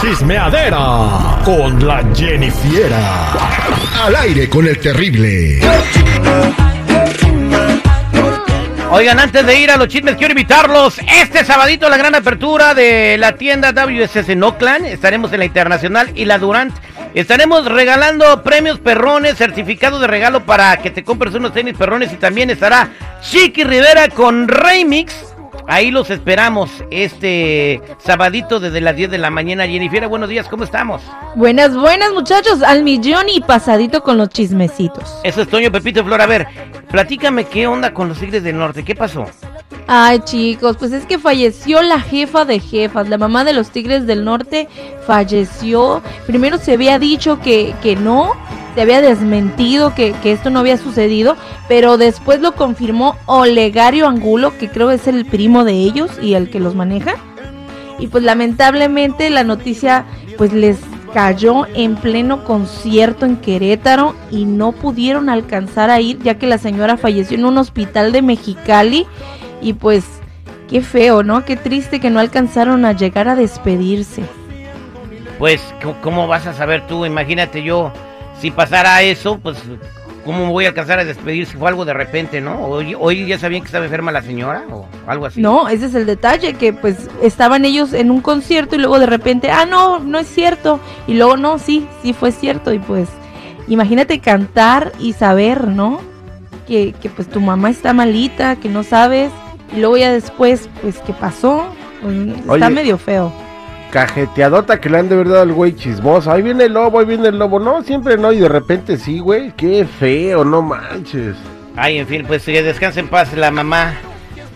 Chismeadera con la Jennifiera. Al aire con el terrible. Oigan, antes de ir a los chismes, quiero invitarlos. Este sabadito la gran apertura de la tienda WSS en Oakland. Estaremos en la Internacional y la Durant. Estaremos regalando premios perrones, certificado de regalo para que te compres unos tenis perrones. Y también estará Chiqui Rivera con Remix. Ahí los esperamos este sabadito desde las 10 de la mañana. Jennifer, buenos días, ¿cómo estamos? Buenas, buenas muchachos, al millón y pasadito con los chismecitos. Eso es Toño, Pepito Flor. A ver, platícame qué onda con los Tigres del Norte, ¿qué pasó? Ay chicos, pues es que falleció la jefa de jefas, la mamá de los Tigres del Norte falleció. Primero se había dicho que, que no, se había desmentido que, que, esto no había sucedido, pero después lo confirmó Olegario Angulo, que creo es el primo de ellos y el que los maneja. Y pues lamentablemente la noticia pues les cayó en pleno concierto en Querétaro y no pudieron alcanzar a ir ya que la señora falleció en un hospital de Mexicali y pues qué feo, ¿no? Qué triste que no alcanzaron a llegar a despedirse. Pues, ¿cómo vas a saber tú? Imagínate yo si pasara eso, pues, ¿cómo voy a alcanzar a despedir si fue algo de repente, no? Hoy, hoy ya sabían que estaba enferma la señora o algo así. No, ese es el detalle, que pues estaban ellos en un concierto y luego de repente, ah, no, no es cierto. Y luego, no, sí, sí fue cierto. Y pues, imagínate cantar y saber, ¿no? Que, que pues tu mamá está malita, que no sabes. Y luego ya después, pues, ¿qué pasó? Pues, está Oye, medio feo cajeteadota que le han de verdad al güey chismoso. Ahí viene el lobo, ahí viene el lobo. No, siempre no, y de repente sí, güey. Qué feo, no manches. Ay, en fin, pues que descanse en paz la mamá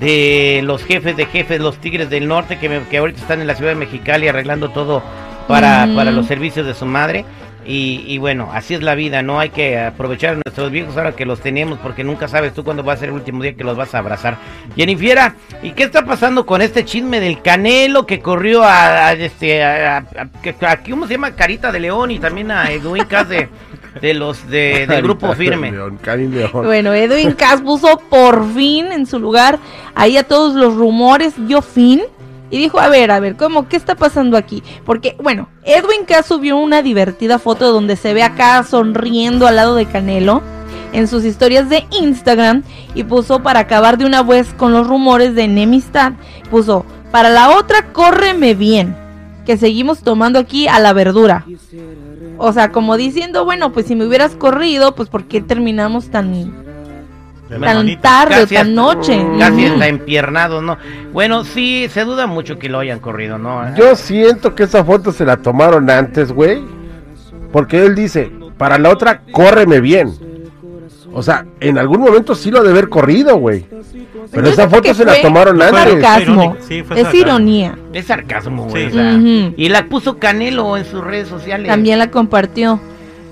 de los jefes de jefes, los Tigres del Norte, que, me, que ahorita están en la ciudad de Mexicali arreglando todo para, mm. para los servicios de su madre. Y, y, bueno, así es la vida, no hay que aprovechar a nuestros viejos ahora que los tenemos, porque nunca sabes tú cuándo va a ser el último día que los vas a abrazar. Jennifer, ¿y qué está pasando con este chisme del Canelo que corrió a, a este, a, a, a, ¿cómo se llama? Carita de León y también a Edwin Cass de, de los de, del grupo firme. León, León. Bueno, Edwin Cass puso por fin en su lugar ahí a todos los rumores, dio fin y dijo, a ver, a ver, ¿cómo? ¿Qué está pasando aquí? Porque, bueno, Edwin K subió una divertida foto donde se ve acá sonriendo al lado de Canelo en sus historias de Instagram y puso para acabar de una vez con los rumores de enemistad, puso, para la otra, córreme bien, que seguimos tomando aquí a la verdura. O sea, como diciendo, bueno, pues si me hubieras corrido, pues ¿por qué terminamos tan tan tarde, casi tan noche. Casi está empiernado, ¿no? Bueno, sí, se duda mucho que lo hayan corrido, ¿no? Yo siento que esa foto se la tomaron antes, güey. Porque él dice, para la otra, córreme bien. O sea, en algún momento sí lo ha de haber corrido, güey. Pero esa foto se la tomaron antes. Sarcasmo. Sí, fue es ironía. Es sarcasmo, güey. Sí. O sea, uh -huh. Y la puso Canelo en sus redes sociales. También la compartió.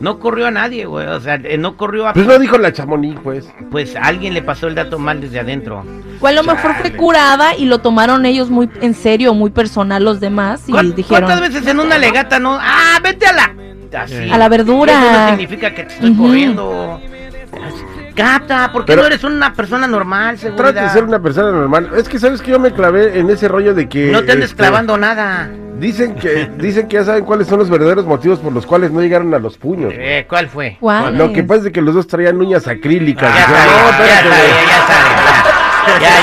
No corrió a nadie, güey. O sea, no corrió a. Pues no dijo la chamonix, pues. Pues alguien le pasó el dato mal desde adentro. O a lo mejor fue curada y lo tomaron ellos muy en serio, muy personal los demás. Y ¿Cuántas dijeron. ¿Cuántas veces en una legata no? ¡Ah, vete a la. Así. A la verdura. Eso no significa que te estoy uh -huh. corriendo. Gata, ¿por qué Pero, no eres una persona normal, seguridad? Trata de ser una persona normal. Es que sabes que yo me clavé en ese rollo de que. No te andes este, clavando nada. Dicen que, dicen que ya saben cuáles son los verdaderos motivos por los cuales no llegaron a los puños. Eh, ¿Cuál fue? ¿Cuál? Lo que pasa es que los dos traían uñas acrílicas. Ah, ya, sabía, ya, sabía, ya sabía, ya, ya, ya